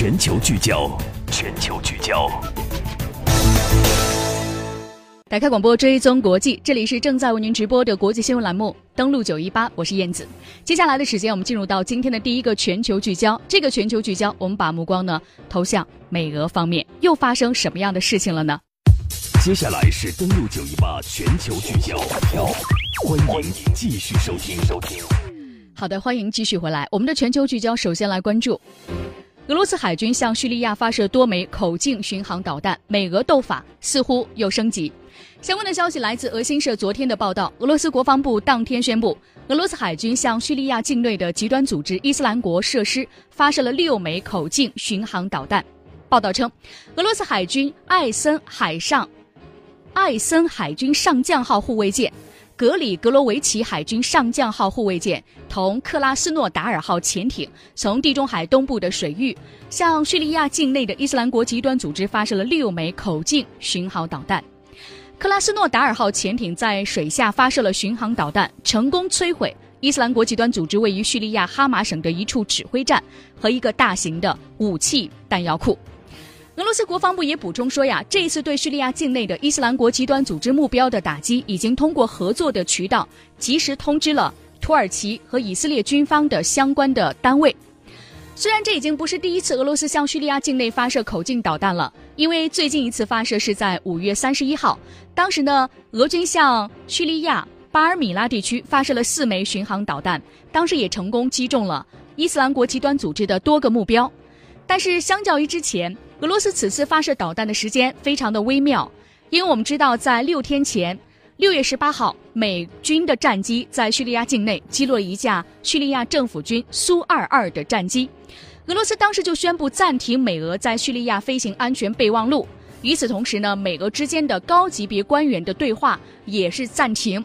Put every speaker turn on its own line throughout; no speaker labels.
全球聚焦，全球聚焦。
打开广播，追踪国际，这里是正在为您直播的国际新闻栏目。登录九一八，我是燕子。接下来的时间，我们进入到今天的第一个全球聚焦。这个全球聚焦，我们把目光呢投向美俄方面，又发生什么样的事情了呢？
接下来是登录九一八全球聚焦，欢迎继续收听。收听。
好的，欢迎继续回来。我们的全球聚焦，首先来关注。俄罗斯海军向叙利亚发射多枚口径巡航导弹，美俄斗法似乎又升级。相关的消息来自俄新社昨天的报道。俄罗斯国防部当天宣布，俄罗斯海军向叙利亚境内的极端组织伊斯兰国设施发射了六枚口径巡航导弹。报道称，俄罗斯海军艾森海上艾森海军上将号护卫舰。格里格罗维奇海军上将号护卫舰同克拉斯诺达尔号潜艇从地中海东部的水域向叙利亚境内的伊斯兰国极端组织发射了六枚口径巡航导弹。克拉斯诺达尔号潜艇在水下发射了巡航导弹，成功摧毁伊斯兰国极端组织位于叙利亚哈马省的一处指挥站和一个大型的武器弹药库。俄罗斯国防部也补充说呀，这一次对叙利亚境内的伊斯兰国极端组织目标的打击，已经通过合作的渠道及时通知了土耳其和以色列军方的相关的单位。虽然这已经不是第一次俄罗斯向叙利亚境内发射口径导弹了，因为最近一次发射是在五月三十一号，当时呢，俄军向叙利亚巴尔米拉地区发射了四枚巡航导弹，当时也成功击中了伊斯兰国极端组织的多个目标。但是相较于之前，俄罗斯此次发射导弹的时间非常的微妙，因为我们知道，在六天前，六月十八号，美军的战机在叙利亚境内击落了一架叙利亚政府军苏二二的战机，俄罗斯当时就宣布暂停美俄在叙利亚飞行安全备忘录。与此同时呢，美俄之间的高级别官员的对话也是暂停，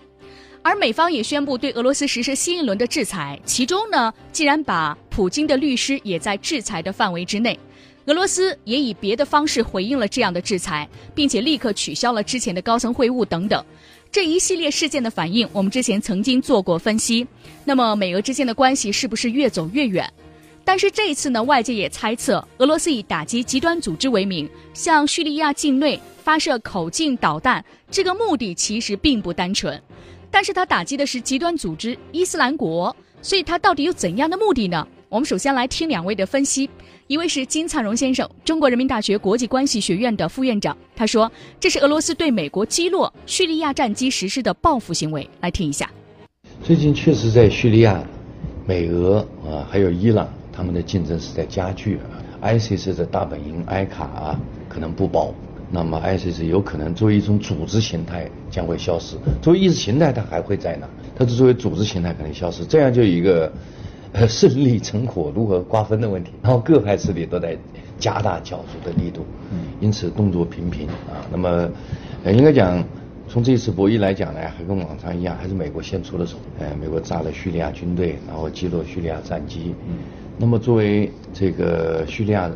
而美方也宣布对俄罗斯实施新一轮的制裁，其中呢，竟然把普京的律师也在制裁的范围之内。俄罗斯也以别的方式回应了这样的制裁，并且立刻取消了之前的高层会晤等等。这一系列事件的反应，我们之前曾经做过分析。那么美俄之间的关系是不是越走越远？但是这一次呢，外界也猜测，俄罗斯以打击极端组织为名，向叙利亚境内发射口径导弹，这个目的其实并不单纯。但是它打击的是极端组织伊斯兰国，所以它到底有怎样的目的呢？我们首先来听两位的分析。一位是金灿荣先生，中国人民大学国际关系学院的副院长。他说：“这是俄罗斯对美国击落叙利亚战机实施的报复行为。”来听一下。
最近确实在叙利亚，美俄啊还有伊朗，他们的竞争是在加剧啊。ISIS 的大本营埃卡啊可能不保，那么 ISIS 有可能作为一种组织形态将会消失。作为意识形态，它还会在呢，它是作为组织形态可能消失。这样就一个。呃，胜利成果如何瓜分的问题，然后各派势力都在加大角逐的力度，嗯因此动作频频啊。那么，呃，应该讲，从这次博弈来讲呢，还跟往常一样，还是美国先出了手。呃，美国炸了叙利亚军队，然后击落叙利亚战机。嗯那么，作为这个叙利亚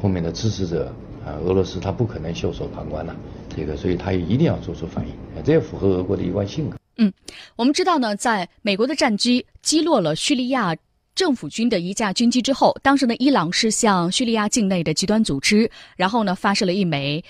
后面的支持者啊，俄罗斯他不可能袖手旁观呐，这个，所以他也一定要做出反应。这也符合俄国的一贯性格。
嗯，我们知道呢，在美国的战机击落了叙利亚。政府军的一架军机之后，当时呢，伊朗是向叙利亚境内的极端组织，然后呢，发射了一枚。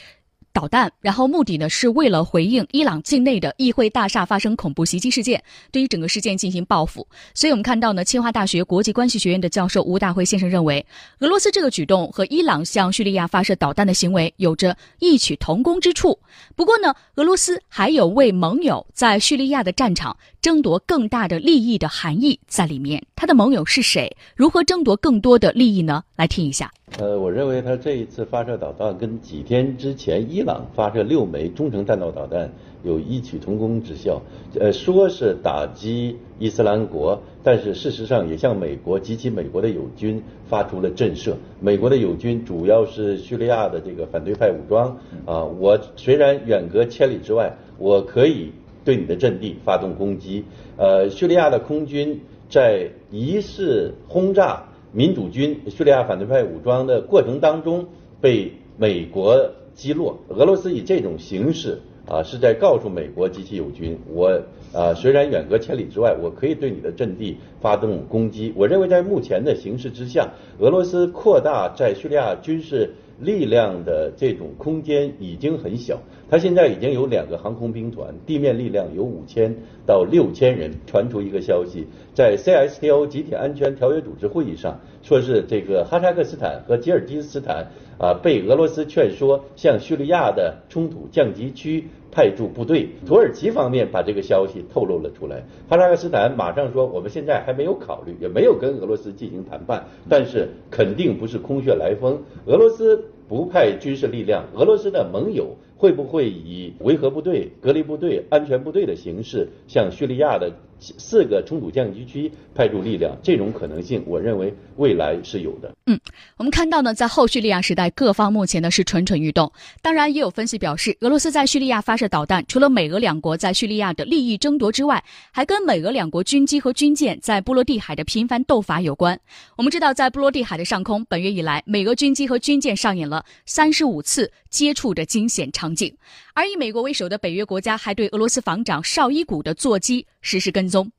导弹，然后目的呢是为了回应伊朗境内的议会大厦发生恐怖袭击事件，对于整个事件进行报复。所以我们看到呢，清华大学国际关系学院的教授吴大辉先生认为，俄罗斯这个举动和伊朗向叙利亚发射导弹的行为有着异曲同工之处。不过呢，俄罗斯还有为盟友在叙利亚的战场争夺更大的利益的含义在里面。他的盟友是谁？如何争夺更多的利益呢？来听一下。
呃，我认为他这一次发射导弹跟几天之前伊朗发射六枚中程弹道导弹有异曲同工之效。呃，说是打击伊斯兰国，但是事实上也向美国及其美国的友军发出了震慑。美国的友军主要是叙利亚的这个反对派武装啊，我虽然远隔千里之外，我可以对你的阵地发动攻击。呃，叙利亚的空军在疑似轰炸。民主军叙利亚反对派武装的过程当中被美国击落，俄罗斯以这种形式啊，是在告诉美国及其友军，我啊虽然远隔千里之外，我可以对你的阵地发动攻击。我认为在目前的形势之下，俄罗斯扩大在叙利亚军事。力量的这种空间已经很小，他现在已经有两个航空兵团，地面力量有五千到六千人。传出一个消息，在 CSTO 集体安全条约组织会议上，说是这个哈萨克斯坦和吉尔吉斯斯坦啊被俄罗斯劝说向叙利亚的冲突降级区。派驻部队，土耳其方面把这个消息透露了出来。哈萨克斯坦马上说，我们现在还没有考虑，也没有跟俄罗斯进行谈判，但是肯定不是空穴来风。俄罗斯不派军事力量，俄罗斯的盟友会不会以维和部队、隔离部队、安全部队的形式向叙利亚的？四个冲突降级区派驻力量，这种可能性，我认为未来是有的。
嗯，我们看到呢，在后叙利亚时代，各方目前呢是蠢蠢欲动。当然，也有分析表示，俄罗斯在叙利亚发射导弹，除了美俄两国在叙利亚的利益争夺之外，还跟美俄两国军机和军舰在波罗的海的频繁斗法有关。我们知道，在波罗的海的上空，本月以来，美俄军机和军舰上演了三十五次接触的惊险场景。而以美国为首的北约国家还对俄罗斯防长绍伊古的座机实施跟踪。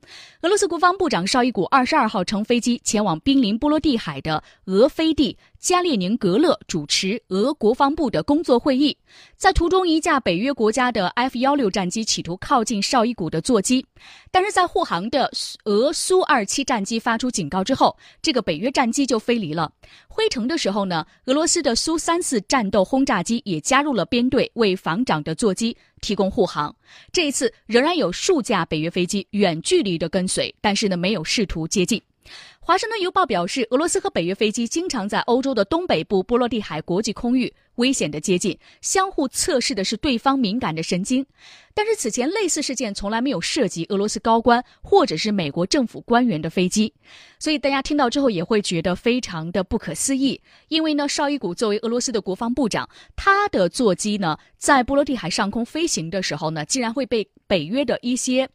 俄罗斯国防部长绍伊古二十二号乘飞机前往濒临波罗的海的俄飞地。加列宁格勒主持俄国防部的工作会议，在途中，一架北约国家的 F 幺六战机企图靠近绍伊古的座机，但是在护航的俄苏二七战机发出警告之后，这个北约战机就飞离了。回程的时候呢，俄罗斯的苏三四战斗轰炸机也加入了编队，为防长的座机提供护航。这一次仍然有数架北约飞机远距离的跟随，但是呢，没有试图接近。华盛顿邮报表示，俄罗斯和北约飞机经常在欧洲的东北部波罗的海国际空域危险的接近，相互测试的是对方敏感的神经。但是此前类似事件从来没有涉及俄罗斯高官或者是美国政府官员的飞机，所以大家听到之后也会觉得非常的不可思议。因为呢，绍伊古作为俄罗斯的国防部长，他的座机呢在波罗的海上空飞行的时候呢，竟然会被北约的一些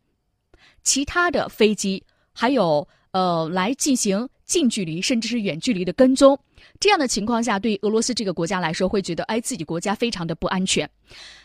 其他的飞机还有。呃，来进行近距离甚至是远距离的跟踪，这样的情况下，对俄罗斯这个国家来说，会觉得哎，自己国家非常的不安全。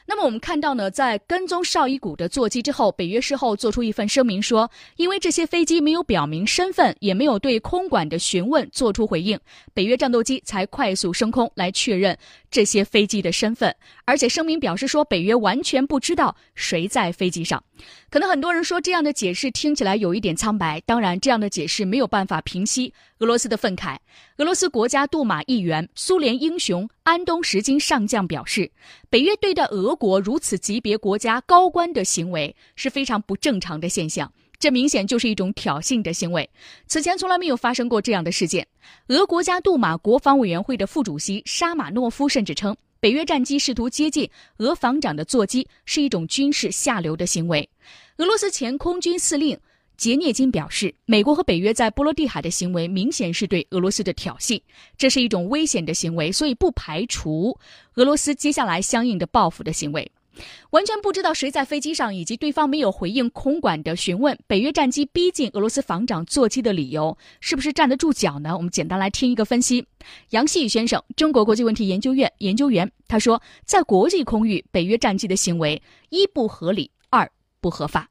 那么我们看到呢，在跟踪绍伊古的座机之后，北约事后做出一份声明说，因为这些飞机没有表明身份，也没有对空管的询问做出回应，北约战斗机才快速升空来确认这些飞机的身份。而且声明表示说，北约完全不知道谁在飞机上。可能很多人说这样的解释听起来有一点苍白，当然这样的解释没有办法平息俄罗斯的愤慨。俄罗斯国家杜马议员、苏联英雄安东什金上将表示，北约对待俄国如此级别国家高官的行为是非常不正常的现象，这明显就是一种挑衅的行为。此前从来没有发生过这样的事件。俄国家杜马国防委员会的副主席沙马诺夫甚至称。北约战机试图接近俄防长的座机是一种军事下流的行为。俄罗斯前空军司令杰涅金表示，美国和北约在波罗的海的行为明显是对俄罗斯的挑衅，这是一种危险的行为，所以不排除俄罗斯接下来相应的报复的行为。完全不知道谁在飞机上，以及对方没有回应空管的询问，北约战机逼近俄罗斯防长座机的理由，是不是站得住脚呢？我们简单来听一个分析。杨希宇先生，中国国际问题研究院研究员，他说，在国际空域，北约战机的行为一不合理，二不合法。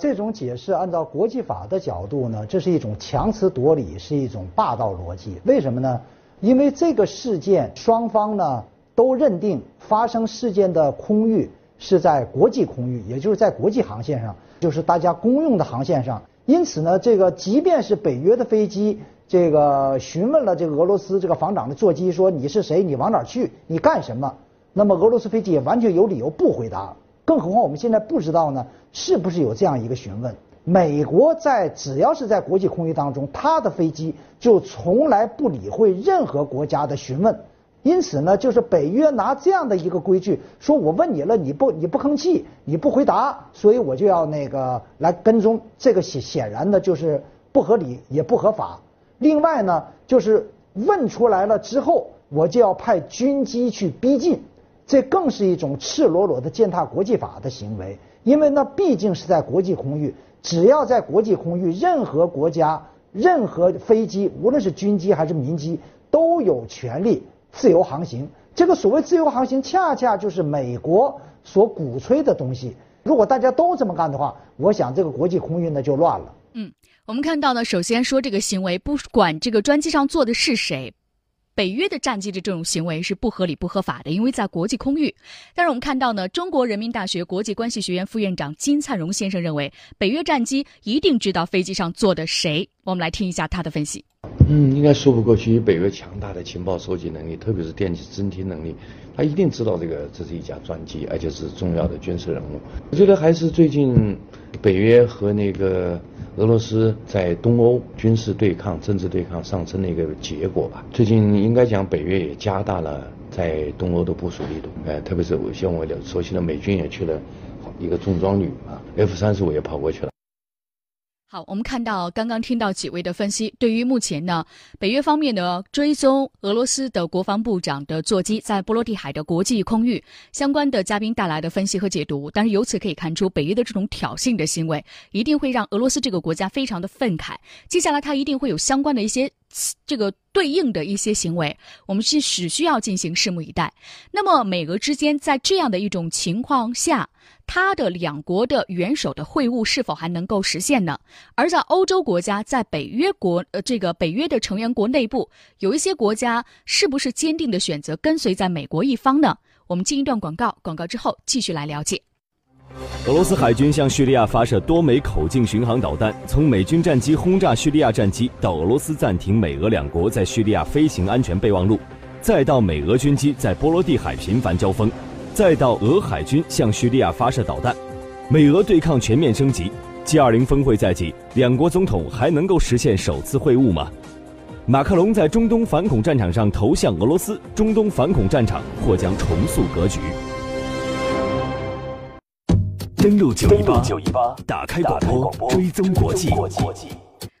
这种解释按照国际法的角度呢，这是一种强词夺理，是一种霸道逻辑。为什么呢？因为这个事件双方呢。都认定发生事件的空域是在国际空域，也就是在国际航线上，就是大家公用的航线上。因此呢，这个即便是北约的飞机，这个询问了这个俄罗斯这个防长的座机说你是谁，你往哪儿去，你干什么？那么俄罗斯飞机也完全有理由不回答。更何况我们现在不知道呢，是不是有这样一个询问？美国在只要是在国际空域当中，他的飞机就从来不理会任何国家的询问。因此呢，就是北约拿这样的一个规矩，说我问你了，你不你不吭气，你不回答，所以我就要那个来跟踪。这个显显然呢就是不合理也不合法。另外呢，就是问出来了之后，我就要派军机去逼近，这更是一种赤裸裸的践踏国际法的行为。因为那毕竟是在国际空域，只要在国际空域，任何国家、任何飞机，无论是军机还是民机，都有权利。自由航行，这个所谓自由航行，恰恰就是美国所鼓吹的东西。如果大家都这么干的话，我想这个国际空运呢就乱了。
嗯，我们看到呢，首先说这个行为，不管这个专机上坐的是谁。北约的战机的这种行为是不合理、不合法的，因为在国际空域。但是我们看到呢，中国人民大学国际关系学院副院长金灿荣先生认为，北约战机一定知道飞机上坐的谁。我们来听一下他的分析。
嗯，应该说不过去。北约强大的情报收集能力，特别是电子侦听能力，他一定知道这个这是一架专机，而且是重要的军事人物。我觉得还是最近北约和那个。俄罗斯在东欧军事对抗、政治对抗上升的一个结果吧。最近应该讲，北约也加大了在东欧的部署力度，呃，特别是我像我了熟悉的美军也去了一个重装旅啊，F 三十五也跑过去了。
好，我们看到刚刚听到几位的分析，对于目前呢，北约方面呢追踪俄罗斯的国防部长的座机在波罗的海的国际空域相关的嘉宾带来的分析和解读，但是由此可以看出，北约的这种挑衅的行为一定会让俄罗斯这个国家非常的愤慨，接下来他一定会有相关的一些。这个对应的一些行为，我们是只需要进行拭目以待。那么，美俄之间在这样的一种情况下，它的两国的元首的会晤是否还能够实现呢？而在欧洲国家，在北约国呃这个北约的成员国内部，有一些国家是不是坚定的选择跟随在美国一方呢？我们进一段广告，广告之后继续来了解。
俄罗斯海军向叙利亚发射多枚口径巡航导弹，从美军战机轰炸叙利亚战机，到俄罗斯暂停美俄两国在叙利亚飞行安全备忘录，再到美俄军机在波罗的海频繁交锋，再到俄海军向叙利亚发射导弹，美俄对抗全面升级。G20 峰会在即，两国总统还能够实现首次会晤吗？马克龙在中东反恐战场上投向俄罗斯，中东反恐战场或将重塑格局。登录九一八，九一八，打开广播，追踪国际。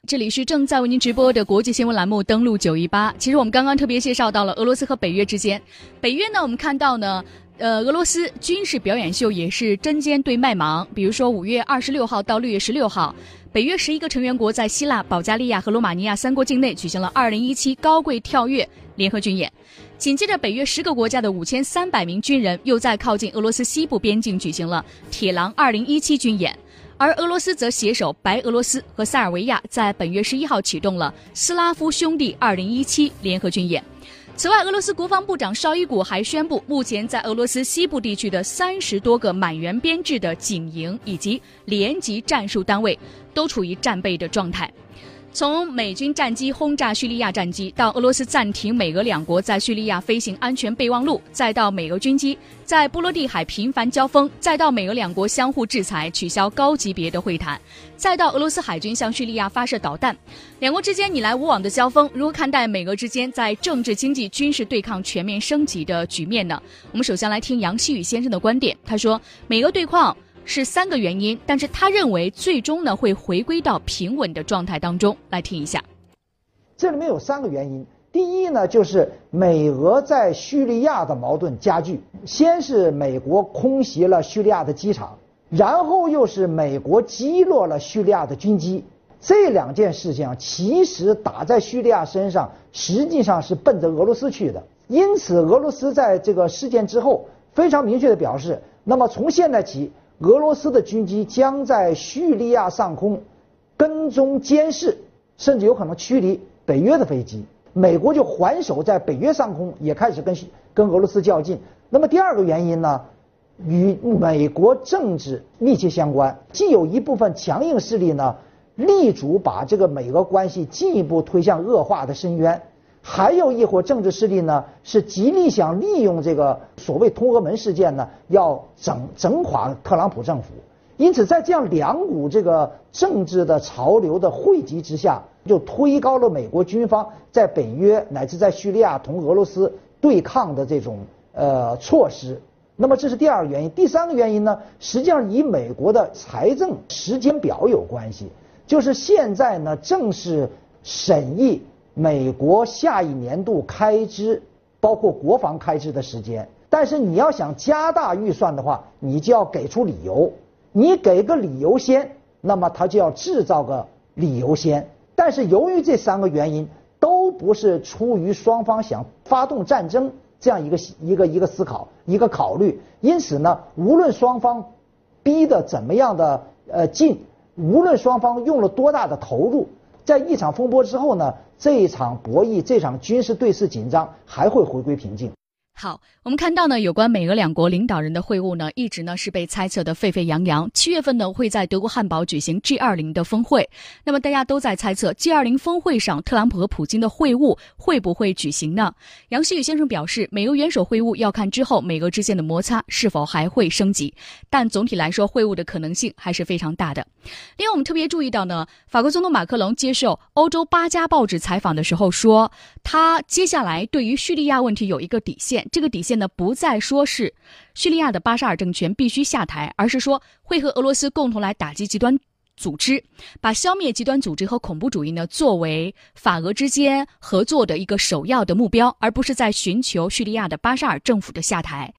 这里是正在为您直播的国际新闻栏目《登录九一八》。其实我们刚刚特别介绍到了俄罗斯和北约之间。北约呢，我们看到呢，呃，俄罗斯军事表演秀也是针尖对麦芒。比如说五月二十六号到六月十六号，北约十一个成员国在希腊、保加利亚和罗马尼亚三国境内举行了二零一七高贵跳跃联合军演。紧接着，北约十个国家的五千三百名军人又在靠近俄罗斯西部边境举行了“铁狼二零一七”军演，而俄罗斯则携手白俄罗斯和塞尔维亚，在本月十一号启动了“斯拉夫兄弟二零一七”联合军演。此外，俄罗斯国防部长绍伊古还宣布，目前在俄罗斯西部地区的三十多个满员编制的警营以及连级战术单位都处于战备的状态。从美军战机轰炸叙利亚战机，到俄罗斯暂停美俄两国在叙利亚飞行安全备忘录，再到美俄军机在波罗的海频繁交锋，再到美俄两国相互制裁、取消高级别的会谈，再到俄罗斯海军向叙利亚发射导弹，两国之间你来我往的交锋，如何看待美俄之间在政治、经济、军事对抗全面升级的局面呢？我们首先来听杨希宇先生的观点，他说：美俄对抗。是三个原因，但是他认为最终呢会回归到平稳的状态当中。来听一下，
这里面有三个原因。第一呢，就是美俄在叙利亚的矛盾加剧。先是美国空袭了叙利亚的机场，然后又是美国击落了叙利亚的军机。这两件事情其实打在叙利亚身上，实际上是奔着俄罗斯去的。因此，俄罗斯在这个事件之后非常明确的表示，那么从现在起。俄罗斯的军机将在叙利亚上空跟踪监视，甚至有可能驱离北约的飞机。美国就还手在北约上空，也开始跟跟俄罗斯较劲。那么第二个原因呢，与美国政治密切相关。既有一部分强硬势力呢，力主把这个美俄关系进一步推向恶化的深渊。还有一伙政治势力呢，是极力想利用这个所谓通俄门事件呢，要整整垮特朗普政府。因此，在这样两股这个政治的潮流的汇集之下，就推高了美国军方在北约乃至在叙利亚同俄罗斯对抗的这种呃措施。那么，这是第二个原因。第三个原因呢，实际上与美国的财政时间表有关系，就是现在呢，正是审议。美国下一年度开支，包括国防开支的时间，但是你要想加大预算的话，你就要给出理由。你给个理由先，那么他就要制造个理由先。但是由于这三个原因都不是出于双方想发动战争这样一个一个一个思考一个考虑。因此呢，无论双方逼得怎么样的呃近，无论双方用了多大的投入，在一场风波之后呢，这一场博弈这场军事对峙紧张还会回归平静。
好，我们看到呢，有关美俄两国领导人的会晤呢，一直呢是被猜测的沸沸扬扬。七月份呢会在德国汉堡举行 G 二零的峰会，那么大家都在猜测 G 二零峰会上特朗普和普京的会晤会不会举行呢？杨希宇先生表示，美俄元首会晤要看之后美俄之间的摩擦是否还会升级，但总体来说会晤的可能性还是非常大的。另外，我们特别注意到呢，法国总统马克龙接受欧洲八家报纸采访的时候说，他接下来对于叙利亚问题有一个底线。这个底线呢，不再说是叙利亚的巴沙尔政权必须下台，而是说会和俄罗斯共同来打击极端组织，把消灭极端组织和恐怖主义呢作为法俄之间合作的一个首要的目标，而不是在寻求叙利亚的巴沙尔政府的下台。